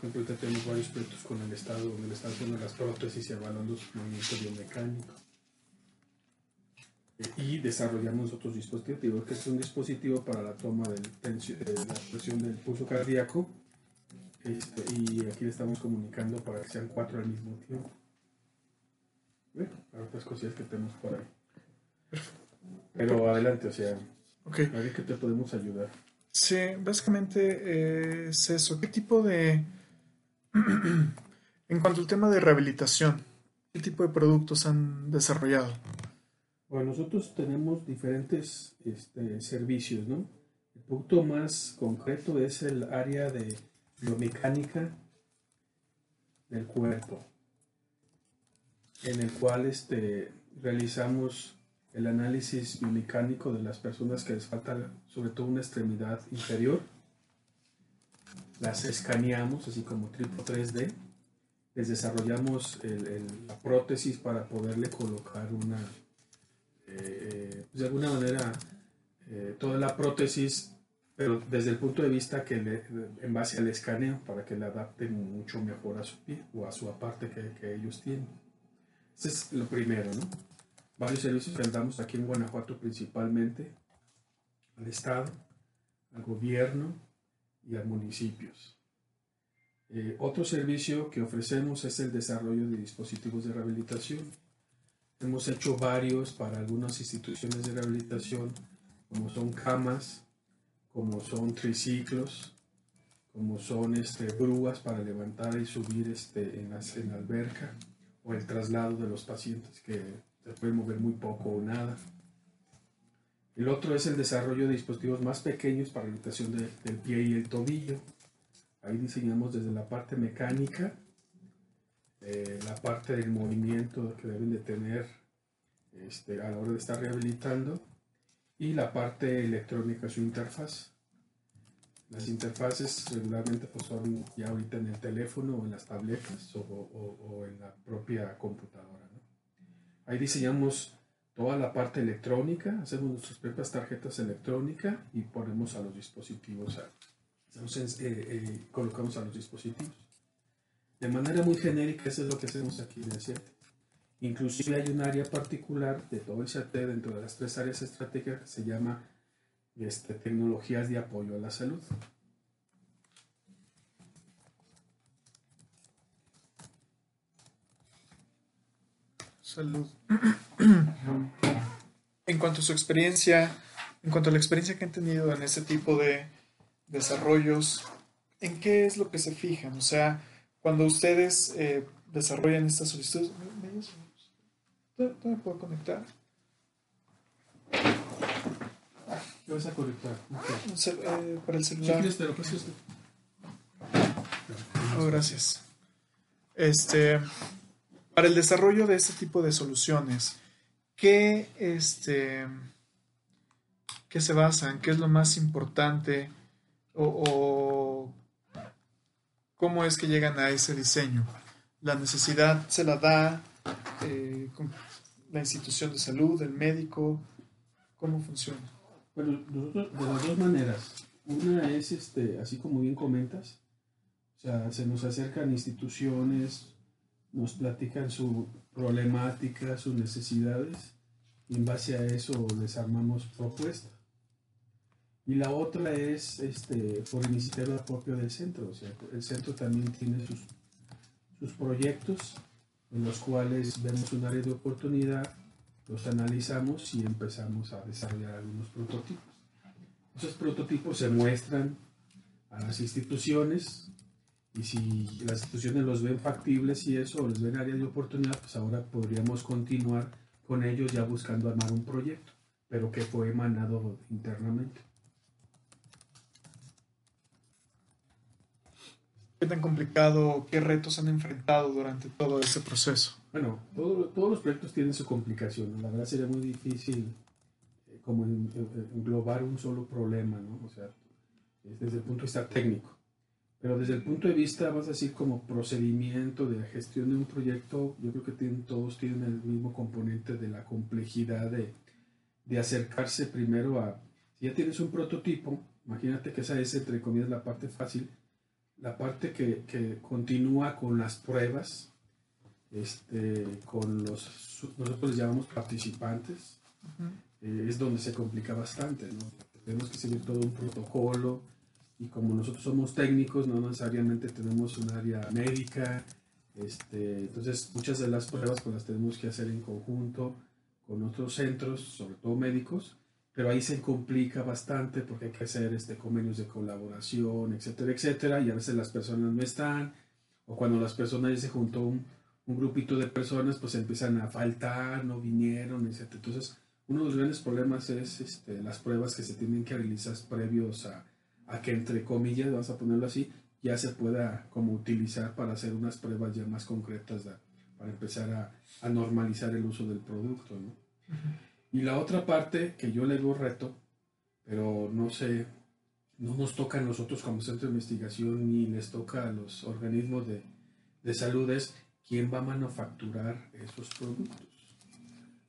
por ejemplo, ahorita tenemos varios proyectos con el Estado, donde el Estado tiene las prótesis y evaluando su movimiento biomecánico. Eh, Y desarrollamos otros dispositivos, que es un dispositivo para la toma de la presión del pulso cardíaco. Este, y aquí le estamos comunicando para que sean cuatro al mismo tiempo. Bueno, para otras cosillas que tenemos por ahí. Pero adelante, o sea, Ok. a ver qué te podemos ayudar. Sí, básicamente eh, es eso. ¿Qué tipo de... en cuanto al tema de rehabilitación, ¿qué tipo de productos han desarrollado? Bueno, nosotros tenemos diferentes este, servicios, ¿no? El punto más concreto es el área de biomecánica del cuerpo, en el cual este, realizamos el análisis biomecánico de las personas que les falta sobre todo una extremidad inferior. Las escaneamos, así como tipo 3D. Les desarrollamos el- el- la prótesis para poderle colocar una, eh, pues, de alguna manera eh, toda la prótesis, pero desde el punto de vista que le- en base al escaneo, para que le adapten mucho mejor a su pie o a su aparte que, que ellos tienen. Ese es lo primero, ¿no? Varios servicios que damos aquí en Guanajuato principalmente, al Estado, al gobierno y a municipios. Eh, otro servicio que ofrecemos es el desarrollo de dispositivos de rehabilitación. Hemos hecho varios para algunas instituciones de rehabilitación, como son camas, como son triciclos, como son este, para levantar y subir este, en, las- en la alberca, o el traslado de los pacientes que se pueden mover muy poco o nada. El otro es el desarrollo de dispositivos más pequeños para rehabilitación de- del pie y el tobillo. Ahí diseñamos desde la parte mecánica, eh, la parte del movimiento que deben de tener este, a la hora de estar rehabilitando y la parte electrónica, su interfaz. Las interfaces regularmente pues, son ya ahorita en el teléfono o en las tabletas o, o- o en la propia computadora. ¿no? Ahí diseñamos toda la parte electrónica, hacemos nuestras propias tarjetas electrónicas y ponemos a los dispositivos, a- eh, eh, colocamos a los dispositivos. De manera muy genérica, eso es lo que hacemos aquí en el CIAT. Inclusive hay un área particular de todo el CIAT dentro de las tres áreas estratégicas que se llama este, tecnologías de apoyo a la salud. Salud. en cuanto a su experiencia, en cuanto a la experiencia que han tenido en ese tipo de desarrollos, ¿en qué es lo que se fijan? O sea, cuando ustedes eh, desarrollan estas solicitudes, ¿me- me- ¿Todavía todavía puedo conectar? ¿Qué vas a conectar? Ok. Un cel- eh, para el celular. paso esto. Oh, gracias. Este, para el desarrollo de este tipo de soluciones, ¿qué, este, ¿qué se basan? ¿Qué es lo más importante? O, cómo es que llegan a ese diseño? ¿La necesidad se la da eh, la institución de salud, el médico? ¿Cómo funciona? Bueno, de las dos maneras. Una es, este, así como bien comentas, o sea, se nos acercan instituciones, nos platican su problemática, sus necesidades, y en base a eso les armamos propuestas. Y la otra es este, por iniciativa propia del centro, o sea, el centro también tiene sus, sus proyectos en los cuales vemos un área de oportunidad, los analizamos y empezamos a desarrollar algunos prototipos. Esos prototipos se muestran a las instituciones y si las instituciones los ven factibles y eso, o les ven área de oportunidad, pues ahora podríamos continuar con ellos ya buscando armar un proyecto, pero que fue emanado internamente. ¿Qué tan complicado, qué retos han enfrentado durante todo este proceso? Bueno, todos los proyectos tienen su complicación. La verdad sería muy difícil eh, como englobar un solo problema, ¿no? O sea, desde el punto de vista técnico. Pero desde el punto de vista, vas a decir, como procedimiento de gestión de un proyecto, yo creo que tienen, todos tienen el mismo componente de la complejidad de, de acercarse primero a, si ya tienes un prototipo, imagínate que esa es, entre comillas, la parte fácil, la parte que, que continúa con las pruebas, este, con los, nosotros les llamamos participantes, eh, es donde se complica bastante, ¿no? Tenemos que seguir todo un protocolo, y como nosotros somos técnicos, no necesariamente tenemos un área médica, este, entonces muchas de las pruebas pues las tenemos que hacer en conjunto con otros centros, sobre todo médicos, pero ahí se complica bastante porque hay que hacer este, convenios de colaboración, etcétera, etcétera, y a veces las personas no están, o cuando las personas ya se juntó un, un grupito de personas, pues empiezan a faltar, no vinieron, etcétera. Entonces, uno de los grandes problemas es este, las pruebas que se tienen que realizar previos a, a que entre comillas, vamos a ponerlo así, ya se pueda como utilizar para hacer unas pruebas ya más concretas para empezar a, a, normalizar el uso del producto. ¿no? Y la otra parte que yo le doy reto, pero no sé, no nos toca a nosotros como centro de investigación ni les toca a los organismos de, de salud es quién va a manufacturar esos productos.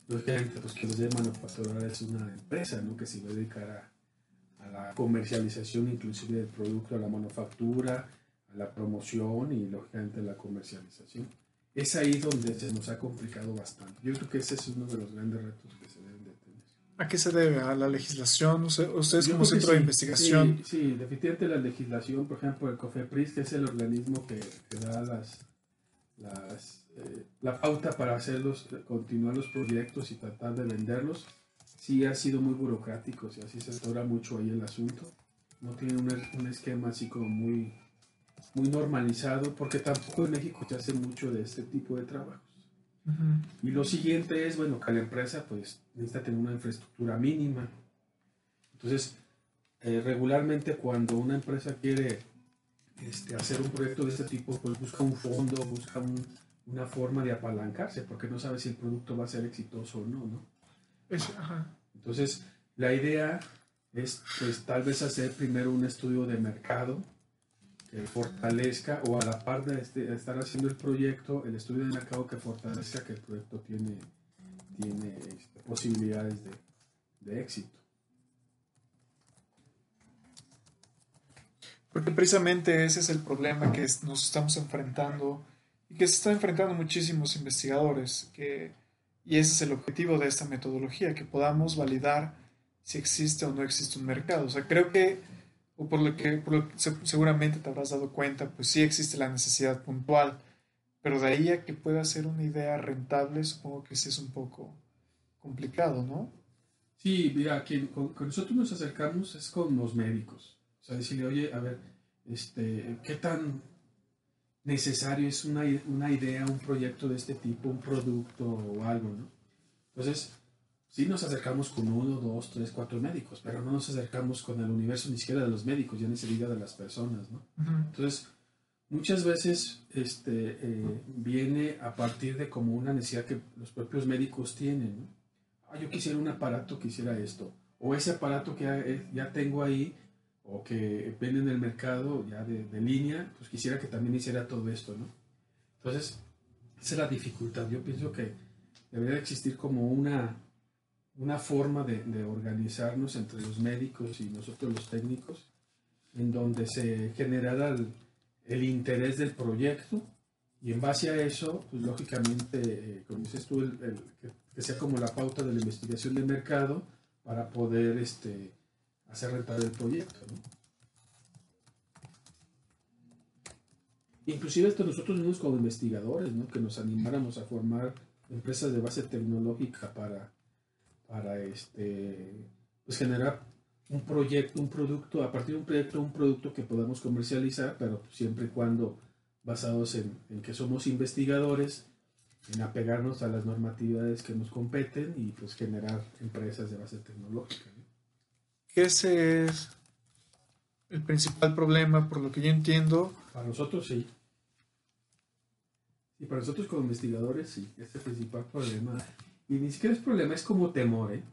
Lógicamente, pues que los de manufacturar es una empresa, ¿no? Que se va a dedicar a, la comercialización inclusive del producto, a la manufactura, a la promoción y lógicamente la comercialización. Es ahí donde se nos ha complicado bastante. Yo creo que ese es uno de los grandes retos que se deben de tener. ¿A qué se debe? ¿A la legislación? ¿Ustedes como centro de investigación? Sí, sí, definitivamente la legislación, por ejemplo, el COFEPRIS, que es el organismo que, que da las, las, eh, la pauta para hacerlos, continuar los proyectos y tratar de venderlos sí ha sido muy burocrático, y así se atora mucho ahí el asunto. No tiene un, esquema así como muy, muy normalizado, porque tampoco en México se hace mucho de este tipo de trabajos. Y lo siguiente es, bueno, que la empresa pues necesita tener una infraestructura mínima. Entonces, eh, regularmente cuando una empresa quiere este, hacer un proyecto de este tipo, pues busca un fondo, busca una forma de apalancarse, porque no sabe si el producto va a ser exitoso o no, ¿no? Entonces, la idea es pues, tal vez hacer primero un estudio de mercado que fortalezca o a la par de, este, estar haciendo el proyecto, el estudio de mercado que fortalezca que el proyecto tiene, tiene este, posibilidades de, éxito. Porque precisamente ese es el problema que nos estamos enfrentando y que se están enfrentando muchísimos investigadores, que y ese es el objetivo de esta metodología, que podamos validar si existe o no existe un mercado. O sea, creo que, o por lo que, seguramente te habrás dado cuenta, pues sí existe la necesidad puntual, pero de ahí a que pueda ser una idea rentable, supongo que sí es un poco complicado, ¿no? Sí, mira, quien, con, nosotros nos acercamos es con los médicos. O sea, decirle, oye, a ver, este, ¿qué tan necesario es una, una, idea, un proyecto de este tipo, un producto o algo, ¿no? Entonces, sí nos acercamos con uno, dos, tres, cuatro médicos, pero no nos acercamos con el universo ni siquiera de los médicos, ya ni diga de las personas, ¿no? Entonces, muchas veces este, eh, viene a partir de como una necesidad que los propios médicos tienen, ¿no? Ah, yo quisiera un aparato que hiciera esto, o ese aparato que ya, eh, ya tengo ahí, o que venden en el mercado ya de, de, línea, pues quisiera que también hiciera todo esto, ¿no? Entonces, esa es la dificultad. Yo pienso que debería existir como una, una forma de, de, organizarnos entre los médicos y nosotros los técnicos, en donde se generara el, el interés del proyecto y en base a eso, pues lógicamente, eh, como dices tú, el, que, que, sea como la pauta de la investigación de mercado para poder este, hacer rentable el proyecto. Inclusive esto nosotros mismos como investigadores, ¿no? que nos animáramos a formar empresas de base tecnológica para, para este, pues generar un proyecto, un producto, a partir de un proyecto, un producto que podamos comercializar, pero siempre y cuando basados en, en, que somos investigadores, en apegarnos a las normatividades que nos competen y pues generar empresas de base tecnológica ese es el principal problema, por lo que yo entiendo, Para nosotros sí. Y para nosotros como investigadores sí, es el principal problema. Y ni siquiera es problema, es como temor, ¿eh?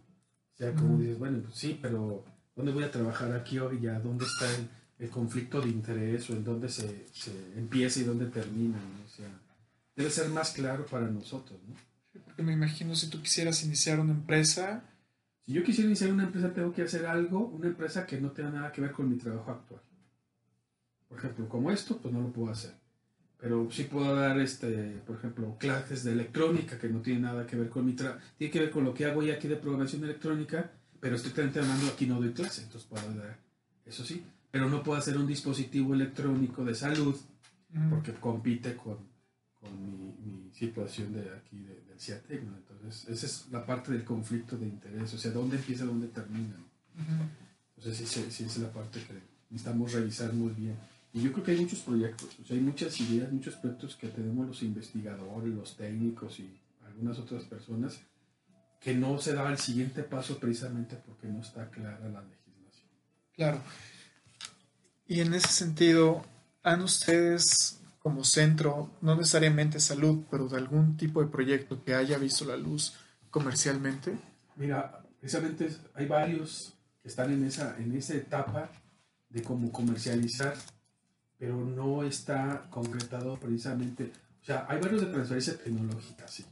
O sea, como dices, bueno, pues sí, pero ¿dónde voy a trabajar aquí hoy ya? ¿Dónde está el, el conflicto de interés o en dónde se, se, empieza y dónde termina? O sea, debe ser más claro para nosotros, ¿no? Porque me imagino si tú quisieras iniciar una empresa. Si yo quisiera iniciar una empresa, tengo que hacer algo, una empresa que no tenga nada que ver con mi trabajo actual. Por ejemplo, como esto, pues no lo puedo hacer. Pero sí puedo dar, este, por ejemplo, clases de electrónica que no tiene nada que ver con mi trabajo. Tiene que ver con lo que hago ya aquí de programación electrónica, pero estrictamente hablando aquí no doy clase, entonces puedo dar eso sí. Pero no puedo hacer un dispositivo electrónico de salud porque compite con, con mi, mi, situación de aquí de, del CIATEC. ¿no? Entonces, esa es la parte del conflicto de interés, o sea, dónde empieza, dónde termina. Entonces, sí, sí, sí, es la parte que necesitamos revisar muy bien. Y yo creo que hay muchos proyectos, o sea, hay muchas ideas, muchos proyectos que tenemos los investigadores, los técnicos y algunas otras personas que no se da el siguiente paso precisamente porque no está clara la legislación. Claro. Y en ese sentido, ¿han ustedes como centro, no necesariamente salud, pero de algún tipo de proyecto que haya visto la luz comercialmente? Mira, precisamente hay varios que están en esa, en esa etapa de cómo comercializar pero no está concretado precisamente. O sea, hay varios de transferencia tecnológica, sí,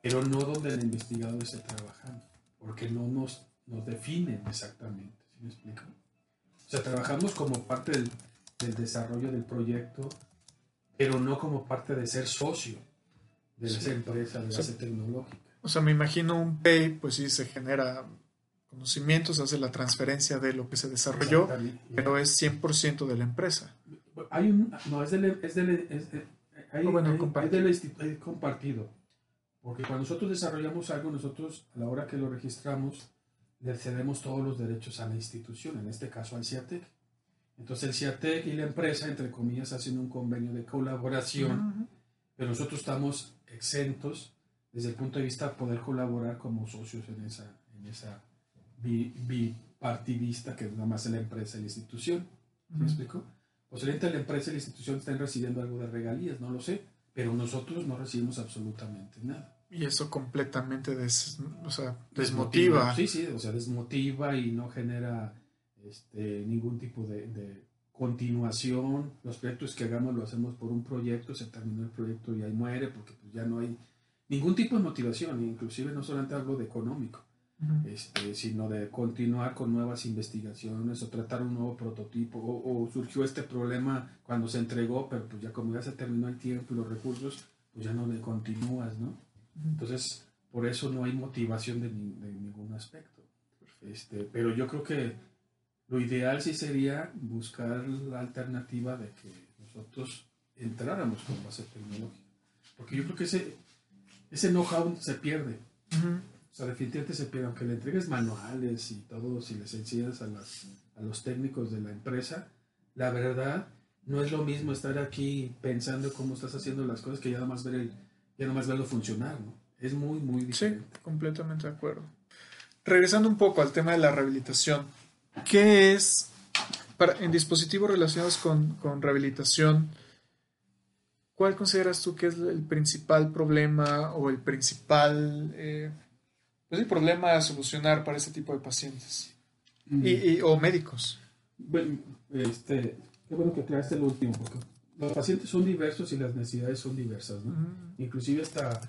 pero no donde el investigador esté trabajando, porque no nos, nos definen exactamente, ¿sí me explico? O sea, trabajamos como parte del, del desarrollo del proyecto, pero no como parte de ser socio de esa empresa, de o sea, esa tecnológica. O sea, me imagino un PAY, pues sí, se genera conocimientos, hace la transferencia de lo que se desarrolló, pero es 100% de la empresa. Hay un, no, es del, es del, es, hay, oh, bueno, hay, compartido. Es del, es compartido. Porque cuando nosotros desarrollamos algo, nosotros a la hora que lo registramos, le cedemos todos los derechos a la institución, en este caso al CIATEC. Entonces el CIATEC y la empresa, entre comillas, hacen un convenio de colaboración, uh -huh. pero nosotros estamos exentos desde el punto de vista de poder colaborar como socios en esa, en esa bipartidista que nada más es la empresa y la institución. ¿Me uh -huh. explico? Posiblemente la empresa y la institución estén recibiendo algo de regalías, no lo sé, pero nosotros no recibimos absolutamente nada. Y eso completamente des, o sea, desmotiva. desmotiva. Sí, sí, o sea, desmotiva y no genera este, ningún tipo de, de, continuación. Los proyectos que hagamos lo hacemos por un proyecto, se terminó el proyecto y ahí muere porque pues, ya no hay ningún tipo de motivación, inclusive no solamente algo de económico. Uh -huh. este, sino de continuar con nuevas investigaciones o tratar un nuevo prototipo o, o, surgió este problema cuando se entregó, pero pues ya como ya se terminó el tiempo y los recursos, pues ya no le continúas, ¿no? Uh -huh. Entonces, por eso no hay motivación de, de ningún aspecto. Este, pero yo creo que lo ideal sí sería buscar la alternativa de que nosotros entráramos con base tecnológica. Porque yo creo que ese, ese know-how se pierde. Uh -huh. O sea, definitivamente se pierde, aunque le entregues manuales y todo, si les enseñas a, las, a los técnicos de la empresa, la verdad no es lo mismo estar aquí pensando cómo estás haciendo las cosas que ya nomás ver el, ya nomás verlo funcionar, ¿no? Es muy, muy diferente. Sí, completamente de acuerdo. Regresando un poco al tema de la rehabilitación, ¿qué es, para, en dispositivos relacionados con, con rehabilitación, cuál consideras tú que es el principal problema o el principal... Eh, pues el problema a solucionar para ese tipo de pacientes mm. y, y, o médicos. Bueno, este, qué bueno que aclaraste el último, porque los pacientes son diversos y las necesidades son diversas, ¿no? Mm. Inclusive hasta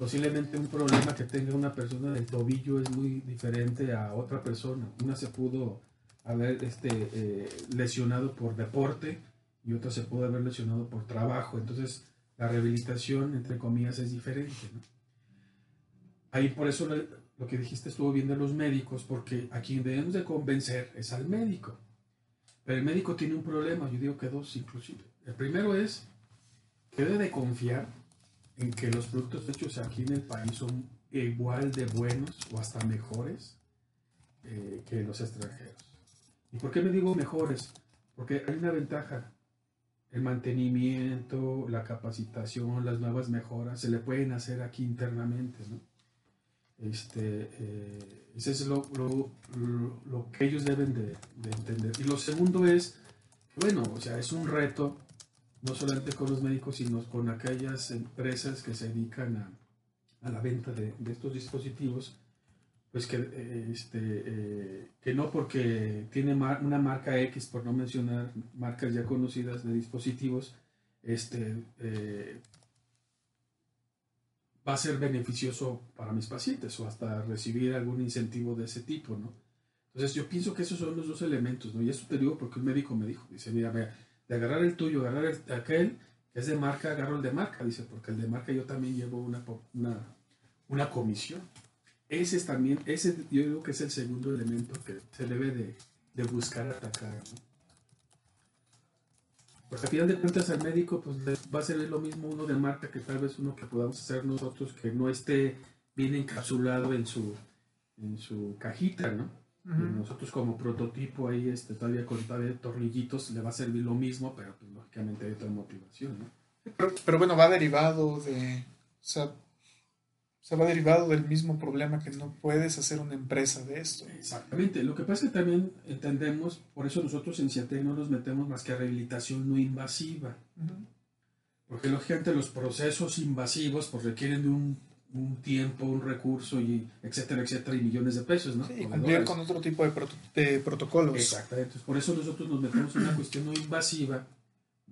posiblemente un problema que tenga una persona del tobillo es muy diferente a otra persona. Una se pudo haber este, eh, lesionado por deporte y otra se pudo haber lesionado por trabajo. Entonces, la rehabilitación, entre comillas, es diferente, ¿no? Ahí por eso lo, que dijiste estuvo bien de los médicos, porque a quien debemos de convencer es al médico. Pero el médico tiene un problema, yo digo que dos inclusive. El primero es que debe de confiar en que los productos hechos aquí en el país son igual de buenos o hasta mejores eh, que los extranjeros. ¿Y por qué me digo mejores? Porque hay una ventaja. El mantenimiento, la capacitación, las nuevas mejoras se le pueden hacer aquí internamente, ¿no? Este, eh, ese es lo, lo, lo, que ellos deben de, de, entender. Y lo segundo es, bueno, o sea, es un reto no solamente con los médicos, sino con aquellas empresas que se dedican a, a la venta de, de, estos dispositivos, pues que, eh, este, eh, que no porque tiene mar, una marca X, por no mencionar marcas ya conocidas de dispositivos, este, eh, va a ser beneficioso para mis pacientes o hasta recibir algún incentivo de ese tipo, ¿no? Entonces yo pienso que esos son los dos elementos, ¿no? Y eso te digo porque un médico me dijo, dice, mira, de agarrar el tuyo, agarrar el, aquel que es de marca, agarro el de marca, dice, porque el de marca yo también llevo una, una, una comisión. Ese es también, ese yo digo que es el segundo elemento que se debe de, de buscar atacar, ¿no? Porque al final de cuentas al médico pues va a ser lo mismo uno de marca que tal vez uno que podamos hacer nosotros que no esté bien encapsulado en su, en su cajita, ¿no? Nosotros como prototipo ahí este, todavía con todavía tornillitos le va a servir lo mismo, pero pues, lógicamente hay otra motivación, ¿no? Pero, pero bueno, va derivado de... O sea, se va derivado del mismo problema que no puedes hacer una empresa de esto. Exactamente. Lo que pasa es que también entendemos, por eso nosotros en CIATEC no nos metemos más que a rehabilitación no invasiva. Porque lógicamente los procesos invasivos pues, requieren de un, un, tiempo, un recurso, y etcétera, etcétera, y millones de pesos, ¿no? Sí, cumplir con otro tipo de, de protocolos. Exactamente. Por eso nosotros nos metemos en una cuestión no invasiva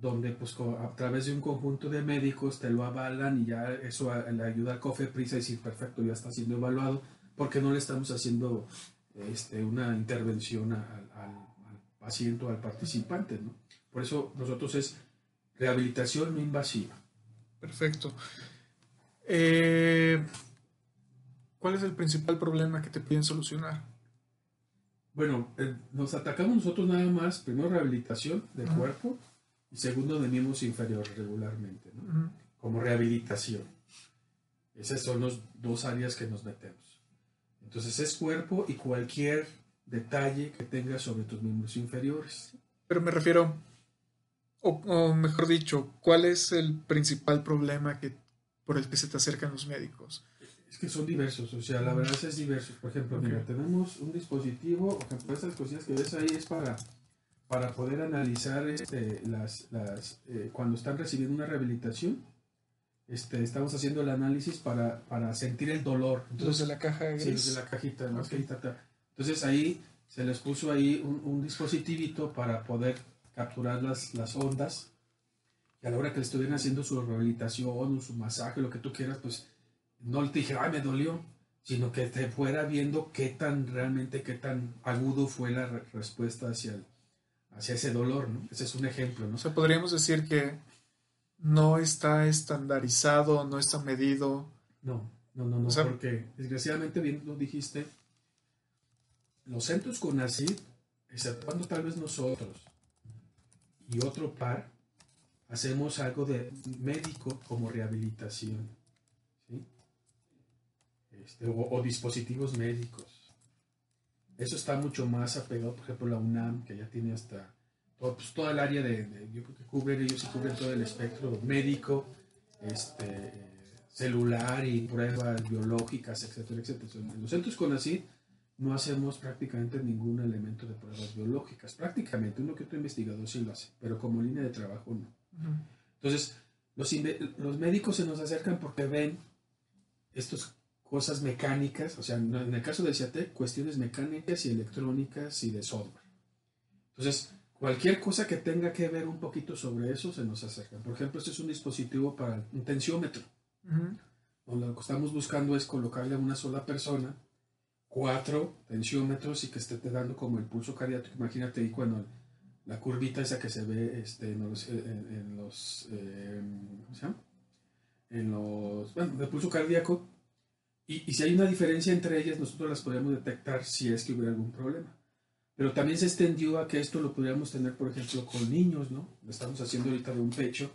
donde pues a través de un conjunto de médicos te lo avalan y ya eso le ayuda a COFEPRIS a decir, perfecto, ya está siendo evaluado, porque no le estamos haciendo este, una intervención al, al, paciente o al participante, ¿no? Por eso nosotros es rehabilitación no invasiva. Perfecto. Eh, ¿Cuál es el principal problema que te piden solucionar? Bueno, eh, nos atacamos nosotros nada más, primero rehabilitación del cuerpo, y segundo de miembros inferiores regularmente, ¿no? como rehabilitación. Esas son las dos áreas que nos metemos. Entonces es cuerpo y cualquier detalle que tengas sobre tus miembros inferiores. Pero me refiero, o, mejor dicho, ¿cuál es el principal problema que, por el que se te acercan los médicos? Es que son diversos, o sea, la verdad es diversos. Por ejemplo, mira, tenemos un dispositivo, por ejemplo, estas cosillas que ves ahí es para para poder analizar este, las, las eh, cuando están recibiendo una rehabilitación. Este, estamos haciendo el análisis para, para sentir el dolor. Entonces, de la caja gris. Sí, de la cajita, Entonces ahí se les puso ahí un, un, dispositivito para poder capturar las, las ondas. Y a la hora que le estuvieran haciendo su rehabilitación o su masaje, lo que tú quieras, pues no te dije, ay, me dolió, sino que te fuera viendo qué tan realmente, qué tan agudo fue la respuesta hacia el, hacia ese dolor, ¿no? Ese es un ejemplo, ¿no? O sea, podríamos decir que no está estandarizado, no está medido. No, no, no, no, porque desgraciadamente bien lo dijiste, los centros con ACID, exceptuando tal vez nosotros y otro par, hacemos algo de médico como rehabilitación, ¿sí? Este, o dispositivos médicos. Eso está mucho más apegado, por ejemplo, la UNAM, que ya tiene hasta todo, pues, toda el área de, yo creo que cubren, ellos cubren todo el espectro médico, este, celular y pruebas biológicas, etcétera, etcétera. En los centros con así no hacemos prácticamente ningún elemento de pruebas biológicas. Prácticamente, uno que otro investigador sí lo hace, pero como línea de trabajo no. Entonces, los, los médicos se nos acercan porque ven estos cosas mecánicas, o sea, en el caso del CIATEC, cuestiones mecánicas y electrónicas y de software. Entonces, cualquier cosa que tenga que ver un poquito sobre eso se nos acerca. Por ejemplo, este es un dispositivo para un tensiómetro. Lo que estamos buscando es colocarle a una sola persona cuatro tensiómetros y que esté dando como el pulso cardíaco. Imagínate ahí cuando la curvita esa que se ve este, en los, en, los eh. En los, bueno, del pulso cardíaco y, si hay una diferencia entre ellas, nosotros las podríamos detectar si es que hubiera algún problema. Pero también se extendió a que esto lo podríamos tener, por ejemplo, con niños, ¿no? Estamos haciendo ahorita de un pecho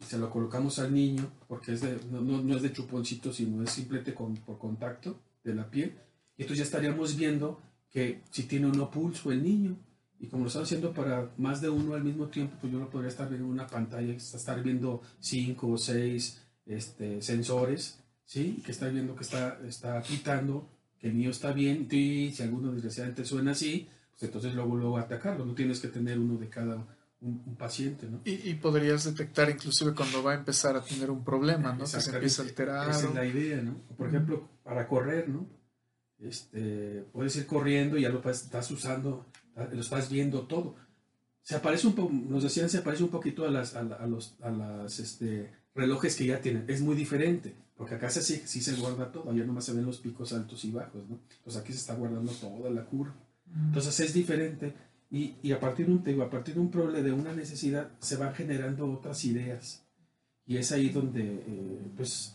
y se lo colocamos al niño, porque es no, no, es de chuponcito, sino es simplemente con, por contacto de la piel. Y entonces ya estaríamos viendo que si tiene o no pulso el niño. Y como lo estamos haciendo para más de uno al mismo tiempo, pues yo lo podría estar viendo en una pantalla, estar viendo cinco o seis este, sensores ¿sí? Que está viendo que está, está quitando, que el mío está bien, y si alguno desgraciadamente suena así, pues entonces luego, luego atacarlo. No tienes que tener uno de cada un, paciente, ¿no? Y, podrías detectar inclusive cuando va a empezar a tener un problema, ¿no? Que se empieza a alterar. Esa es la idea, ¿no? Por ejemplo, para correr, ¿no? Este, puedes ir corriendo y ya lo estás usando, lo estás viendo todo. Se aparece un nos decían, se aparece un poquito a, las, a, los a las, este, relojes que ya tienen. Es muy diferente, porque acá sí, sí se guarda todo, allá nomás se ven los picos altos y bajos, ¿no? Entonces aquí se está guardando toda la curva. Entonces es diferente y, y, a partir de un digo, a partir de un problema, de una necesidad, se van generando otras ideas. Y es ahí donde eh, pues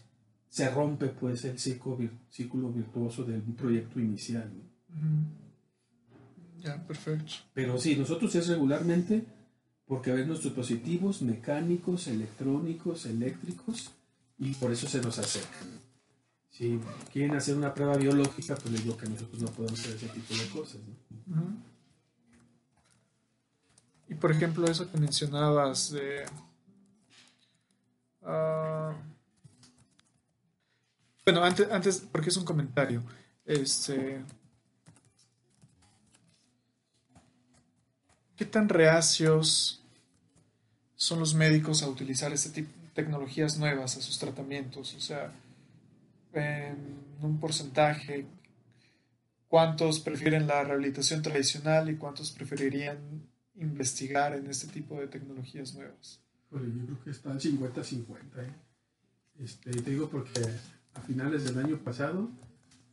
se rompe pues el círculo, círculo virtuoso del proyecto inicial. Ya, perfecto. Pero sí, nosotros es regularmente porque ven nuestros dispositivos mecánicos, electrónicos, eléctricos, y por eso se nos acercan. Si quieren hacer una prueba biológica, pues les digo que nosotros no podemos hacer ese tipo de cosas. Y por ejemplo, eso que mencionabas de... Ah, bueno, antes, antes, porque es un comentario. Este, ¿Qué tan reacios son los médicos a utilizar este tipo de tecnologías nuevas a sus tratamientos? O sea, en un porcentaje, ¿cuántos prefieren la rehabilitación tradicional y cuántos preferirían investigar en este tipo de tecnologías nuevas? yo creo que está 50-50. ¿eh? Este, te digo porque a finales del año pasado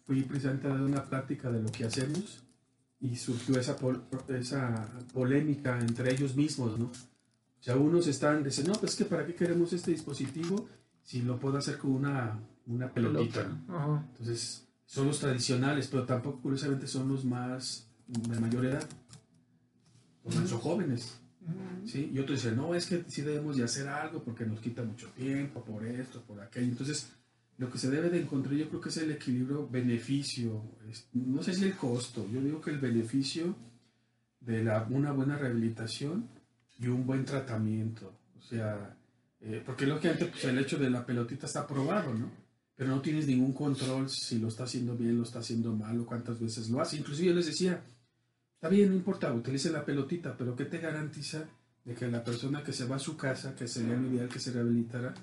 fui presidente de una plática de lo que hacemos y surgió esa, esa polémica entre ellos mismos, ¿no? O sea, unos están diciendo, no, pues es que para qué queremos este dispositivo si lo puedo hacer con una, una pelotita. Entonces, son los tradicionales, pero tampoco curiosamente son los más de mayor edad, los más jóvenes. ¿sí? Y otros dicen, no, es que sí debemos de hacer algo porque nos quita mucho tiempo, por esto, por aquello. Entonces, lo que se debe de encontrar yo creo que es el equilibrio beneficio, no sé si el costo, yo digo que el beneficio de la, una buena rehabilitación y un buen tratamiento, o sea, eh, porque lógicamente pues, el hecho de la pelotita está aprobado, ¿no? Pero no tienes ningún control si lo está haciendo bien, lo está haciendo mal o cuántas veces lo hace. Inclusive yo les decía, está bien, no importa, utilice la pelotita, pero ¿qué te garantiza de que la persona que se va a su casa, que sería lo ideal que se rehabilitara,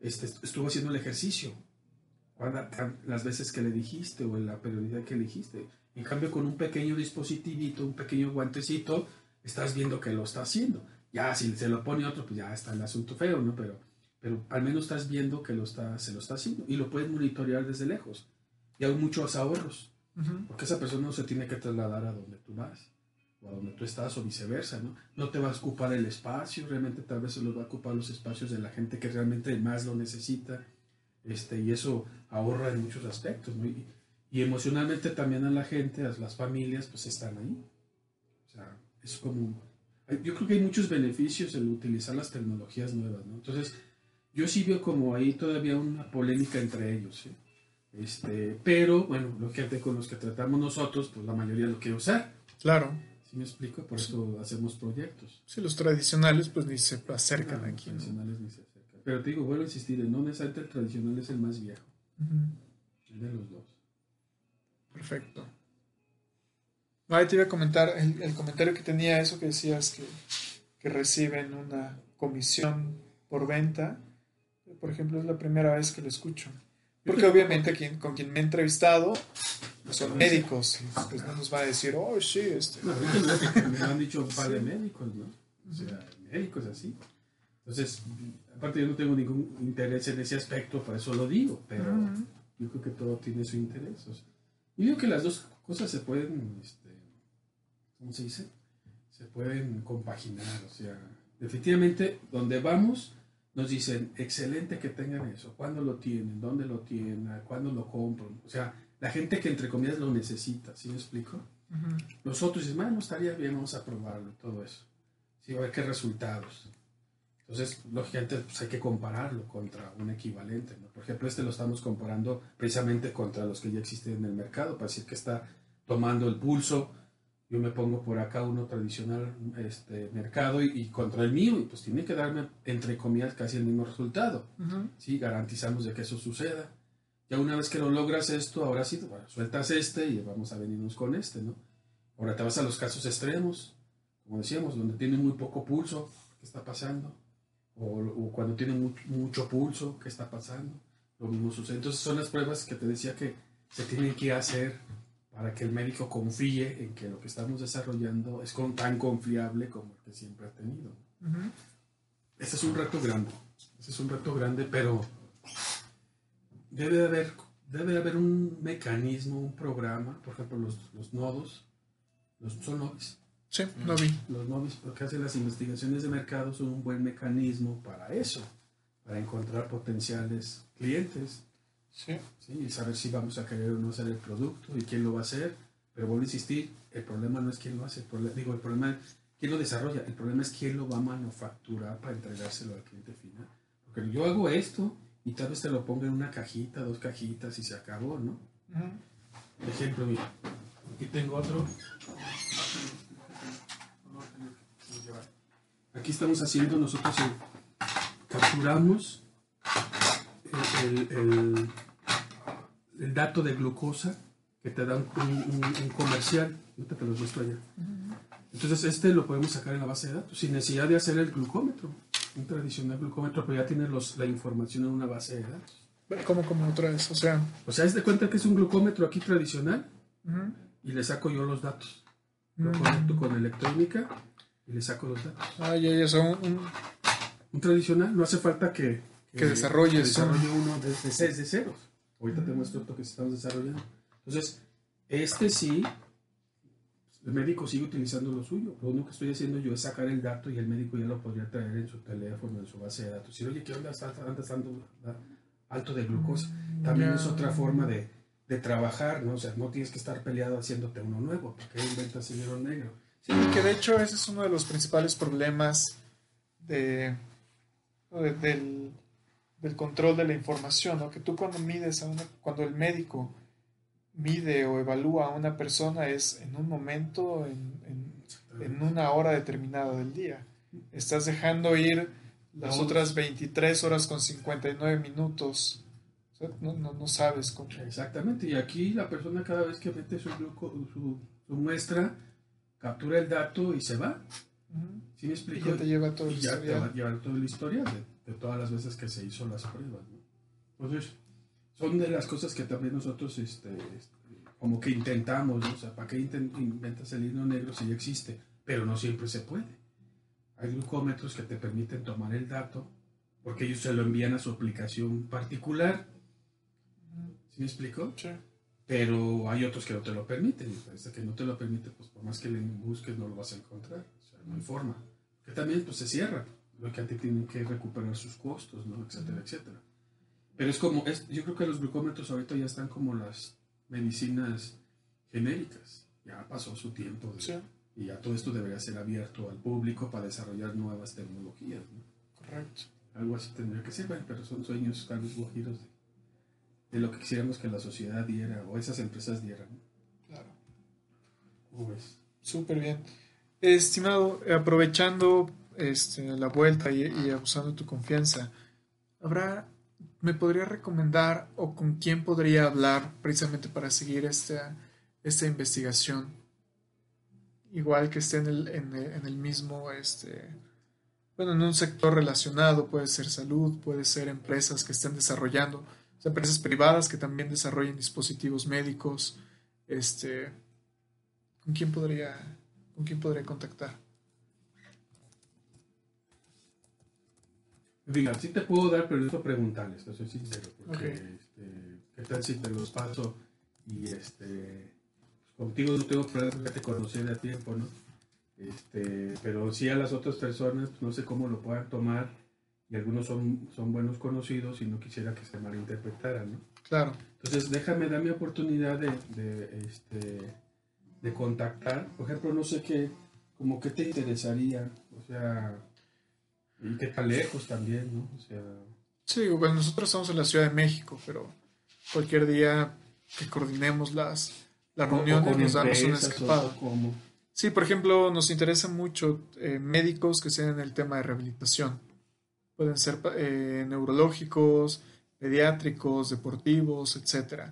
este, estuvo haciendo el ejercicio? Las veces que le dijiste o en la periodicidad que le dijiste. En cambio, con un pequeño dispositivito, un pequeño guantecito, estás viendo que lo está haciendo. Ya, si se lo pone otro, pues ya está el asunto feo, ¿no? Pero, pero al menos estás viendo que lo está, se lo está haciendo y lo puedes monitorear desde lejos. Y hay muchos ahorros, porque esa persona no se tiene que trasladar a donde tú vas o a donde tú estás o viceversa, ¿no? No te va a ocupar el espacio, realmente tal vez se lo va a ocupar los espacios de la gente que realmente más lo necesita este, y eso ahorra en muchos aspectos, y, emocionalmente también a la gente, a las familias, pues están ahí. O sea, es como... Yo creo que hay muchos beneficios en utilizar las tecnologías nuevas, ¿no? Entonces, yo sí veo como ahí todavía una polémica entre ellos, Este, pero, bueno, lo que con los que tratamos nosotros, pues la mayoría lo quiere usar. Claro. ¿Sí me explico? Por eso hacemos proyectos. Sí, los tradicionales pues ni se acercan aquí. Los tradicionales ni se pero te digo, vuelvo a insistir, no necesariamente el tradicional es el más viejo. de los dos. Perfecto. Ahí te iba a comentar el, comentario que tenía, eso que decías que, que, reciben una comisión por venta. Por ejemplo, es la primera vez que lo escucho. Porque obviamente quien, con quien me he entrevistado son médicos. Pues no nos va a decir, oh, sí, este. me han dicho un par de médicos, ¿no? O sea, médicos así. Entonces, aparte yo no tengo ningún interés en ese aspecto, por eso lo digo, pero yo creo que todo tiene su interés. y digo que las dos cosas se pueden, este, ¿cómo se dice? Se pueden compaginar, o sea, definitivamente donde vamos nos dicen, excelente que tengan eso, ¿cuándo lo tienen? ¿Dónde lo tienen? ¿Cuándo lo compran? O sea, la gente que entre comillas lo necesita, ¿sí me explico? Nosotros dicen, bueno, estaría bien, vamos a probarlo, todo eso. Sí, a ver qué resultados. Entonces, lógicamente, pues hay que compararlo contra un equivalente. ¿no? Por ejemplo, este lo estamos comparando precisamente contra los que ya existen en el mercado, para decir que está tomando el pulso. Yo me pongo por acá uno tradicional este, mercado y, contra el mío, y pues tiene que darme, entre comillas, casi el mismo resultado. ¿sí? Garantizamos de que eso suceda. Ya una vez que lo logras esto, ahora sí, bueno, sueltas este y vamos a venirnos con este, ¿no? Ahora te vas a los casos extremos como decíamos, donde tiene muy poco pulso, ¿qué está pasando? O, cuando tiene mucho, pulso, ¿qué está pasando? Lo mismo sucede. Entonces son las pruebas que te decía que se tienen que hacer para que el médico confíe en que lo que estamos desarrollando es tan confiable como el que siempre ha tenido. Ese es un reto grande, ese es un reto grande, pero debe haber, debe haber un mecanismo, un programa, por ejemplo, los, los nodos, los, son nodos, Sí, lo vi. Los novis, porque hacen las investigaciones de mercado, son un buen mecanismo para eso, para encontrar potenciales clientes. Sí. Y saber si vamos a querer o no hacer el producto y quién lo va a hacer. Pero vuelvo a insistir, el problema no es quién lo hace, el digo, el problema es quién lo desarrolla, el problema es quién lo va a manufacturar para entregárselo al cliente final. Porque yo hago esto y tal vez te lo ponga en una cajita, dos cajitas y se acabó, ¿no? Por ejemplo, mira, aquí tengo otro. Aquí estamos haciendo nosotros, capturamos el, dato de glucosa que te da un, comercial. Ahorita te lo muestro allá. Entonces este lo podemos sacar en la base de datos sin necesidad de hacer el glucómetro. Un tradicional glucómetro, pero ya tiene los, la información en una base de datos. ¿Cómo, cómo otra vez? O sea... O sea, es de cuenta que es un glucómetro aquí tradicional y le saco yo los datos. Lo conecto con electrónica y le saco los datos. Ah, ya, ya, son un, un tradicional. No hace falta que, que, desarrolle, uno desde, de ceros. Ahorita te muestro otro que estamos desarrollando. Entonces, este sí, el médico sigue utilizando lo suyo. Lo único que estoy haciendo yo es sacar el dato y el médico ya lo podría traer en su teléfono, en su base de datos. Si oye, ¿qué onda? Está, dando alto de glucosa. También es otra forma de, de, trabajar, ¿no? O sea, no tienes que estar peleado haciéndote uno nuevo. ¿Para qué inventas dinero negro? Sí, que de hecho ese es uno de los principales problemas de, del, control de la información, ¿no? que tú cuando mides a una, cuando el médico mide o evalúa a una persona es en un momento, en, en, una hora determinada del día. Estás dejando ir las otras 23 horas con 59 minutos. no, no, no, sabes cómo. Exactamente, y aquí la persona cada vez que mete su, su, su muestra, captura el dato y se va. ¿Sí me explico? Y ya te lleva todo y ya te va a llevar toda la historia de, todas las veces que se hizo las pruebas. Entonces, son de las cosas que también nosotros este, este como que intentamos, o sea, ¿para qué inventas el hilo negro si ya existe? Pero no siempre se puede. Hay glucómetros que te permiten tomar el dato porque ellos se lo envían a su aplicación particular. ¿Sí me explico? Sí. Pero hay otros que no te lo permiten. Y parece que no te lo permite, pues por más que le busques, no lo vas a encontrar. O sea, no hay forma. Que también pues, se cierra. Lo que antes tienen que recuperar sus costos, ¿no? Etcétera, etcétera. Pero es como, es, yo creo que los glucómetros ahorita ya están como las medicinas genéricas. Ya pasó su tiempo. Y ya todo esto debería ser abierto al público para desarrollar nuevas tecnologías. ¿no? Correcto. Algo así tendría que ser, pero son sueños, tal vez guajiros de de lo que quisiéramos que la sociedad diera o esas empresas dieran. Claro. ¿Cómo ves? Súper bien. Estimado, aprovechando este, la vuelta y, y abusando de tu confianza, ¿habrá, me podría recomendar o con quién podría hablar precisamente para seguir esta, esta investigación? Igual que esté en el, en el, en el mismo, este, bueno, en un sector relacionado, puede ser salud, puede ser empresas que estén desarrollando empresas privadas que también desarrollen dispositivos médicos. Este, ¿con quién podría, con quién podría contactar? Diga, sí te puedo dar, pero necesito preguntarles, soy sincero, porque este, ¿qué tal si te los paso? Y este, contigo no tengo problemas, ya te conocí de tiempo, ¿no? Este, pero sí a las otras personas, pues, no sé cómo lo puedan tomar y algunos son, son buenos conocidos y no quisiera que se malinterpretaran, ¿no? Claro. Entonces, déjame dar mi oportunidad de, de, este, de contactar. Por ejemplo, no sé qué, como qué te interesaría, o sea, y qué tan lejos también, ¿no? O sea... Sí, bueno, nosotros estamos en la Ciudad de México, pero cualquier día que coordinemos las, las reuniones nos damos una escapada. Sí, por ejemplo, nos interesa mucho eh, médicos que sean en el tema de rehabilitación pueden ser eh, neurológicos, pediátricos, deportivos, etc.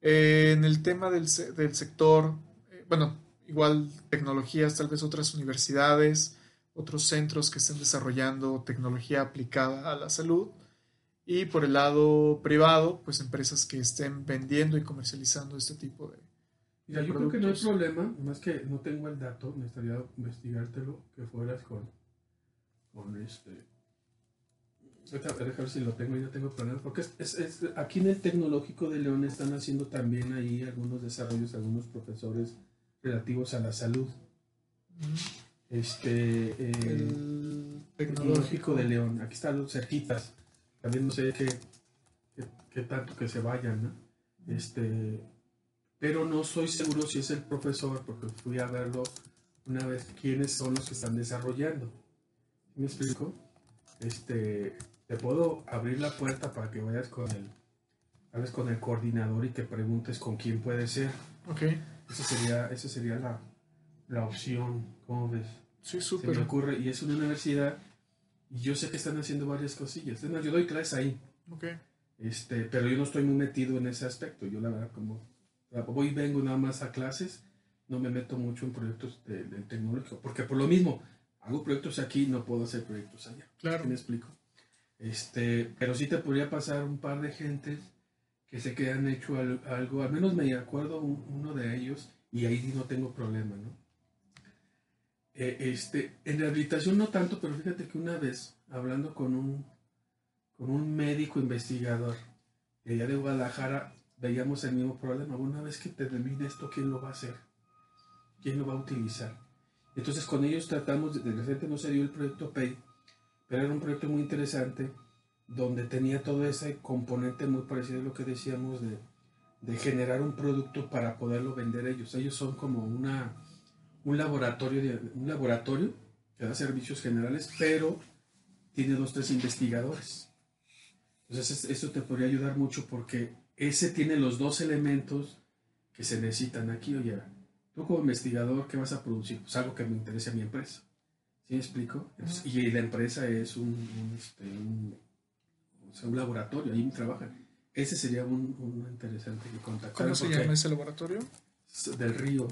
Eh, en el tema del, del sector, eh, bueno, igual tecnologías, tal vez otras universidades, otros centros que estén desarrollando tecnología aplicada a la salud. Y por el lado privado, pues empresas que estén vendiendo y comercializando este tipo de... Mira, yo creo que no hay problema, más que no tengo el dato, me estaría investigártelo, que fueras con, con este... A ver si lo tengo, yo tengo problemas, porque es, es, aquí en el Tecnológico de León están haciendo también ahí algunos desarrollos, algunos profesores relativos a la salud. Este, eh, el Tecnológico de León, aquí están los cerquitas, también no sé qué, qué, tanto que se vayan, ¿no? Este, pero no estoy seguro si es el profesor, porque fui a verlo una vez, quiénes son los que están desarrollando. ¿Me explico? Este, te puedo abrir la puerta para que vayas con el, hables con el coordinador y te preguntes con quién puede ser. Ok. Esa sería, esa sería la, la opción, ¿cómo ves? Sí, súper. Se me ocurre, y es una universidad, y yo sé que están haciendo varias cosillas. yo doy clases ahí. Ok. Este, pero yo no estoy muy metido en ese aspecto. Yo la verdad como voy y vengo nada más a clases, no me meto mucho en proyectos del de tecnológico, porque por lo mismo, hago proyectos aquí, no puedo hacer proyectos allá. Claro. ¿Me explico? Este, pero sí te podría pasar un par de gentes que sé que han hecho algo, al menos me acuerdo uno de ellos, y ahí no tengo problema, ¿no? Eh, este, en rehabilitación no tanto, pero fíjate que una vez, hablando con un, con un médico investigador de allá de Guadalajara, veíamos el mismo problema. Una vez que termine esto, ¿quién lo va a hacer? ¿Quién lo va a utilizar? Entonces con ellos tratamos, de repente no se dio el proyecto PAY, pero era un proyecto muy interesante donde tenía todo ese componente muy parecido a lo que decíamos de, de generar un producto para poderlo vender ellos. Ellos son como una, un, laboratorio un laboratorio que da servicios generales, pero tiene dos, tres investigadores. Entonces eso te podría ayudar mucho porque ese tiene los dos elementos que se necesitan aquí. Oye, tú como investigador, ¿qué vas a producir? Pues algo que me interese a mi empresa. ¿Sí me explico? y la empresa es un, un, este, un o sea, un laboratorio, ahí trabajan. Ese sería un, un interesante que contactar. ¿Cómo se llama ese laboratorio? Del Río.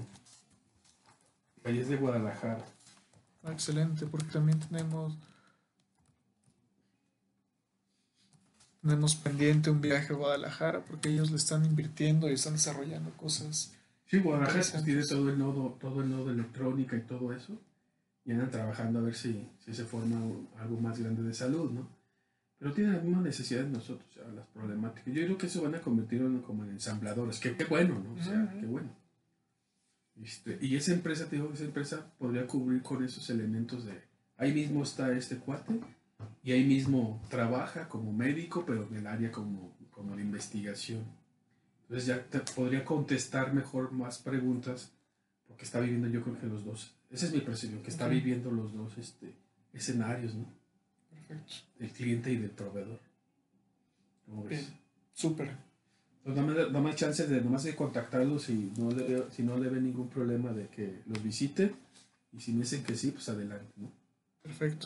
Ahí es de Guadalajara. Ah, excelente, porque también tenemos tenemos pendiente un viaje a Guadalajara porque ellos le están invirtiendo y están desarrollando cosas. Sí, Guadalajara tiene todo el nodo, todo el nodo electrónica y todo eso. Y andan trabajando a ver si, si se forma algo más grande de salud, ¿no? pero tienen las mismas necesidades nosotros, o sea, las problemáticas. Yo creo que eso van a convertir en, como en ensambladores, que qué bueno, ¿no? O sea, qué bueno. Este, y esa empresa, te digo, esa empresa podría cubrir con esos elementos de, ahí mismo está este cuate, y ahí mismo trabaja como médico, pero en el área como, como de investigación. Entonces ya te podría contestar mejor más preguntas, porque está viviendo yo creo que los dos, esa es mi percepción, que está viviendo los dos este, escenarios, ¿no? Del cliente y del proveedor. ¿Cómo ves? Súper. Pues dame, más chances de nomás de contactarlos y no le, si no le ven ningún problema de que los visite. Y si me dicen que sí, pues adelante, ¿no? Perfecto.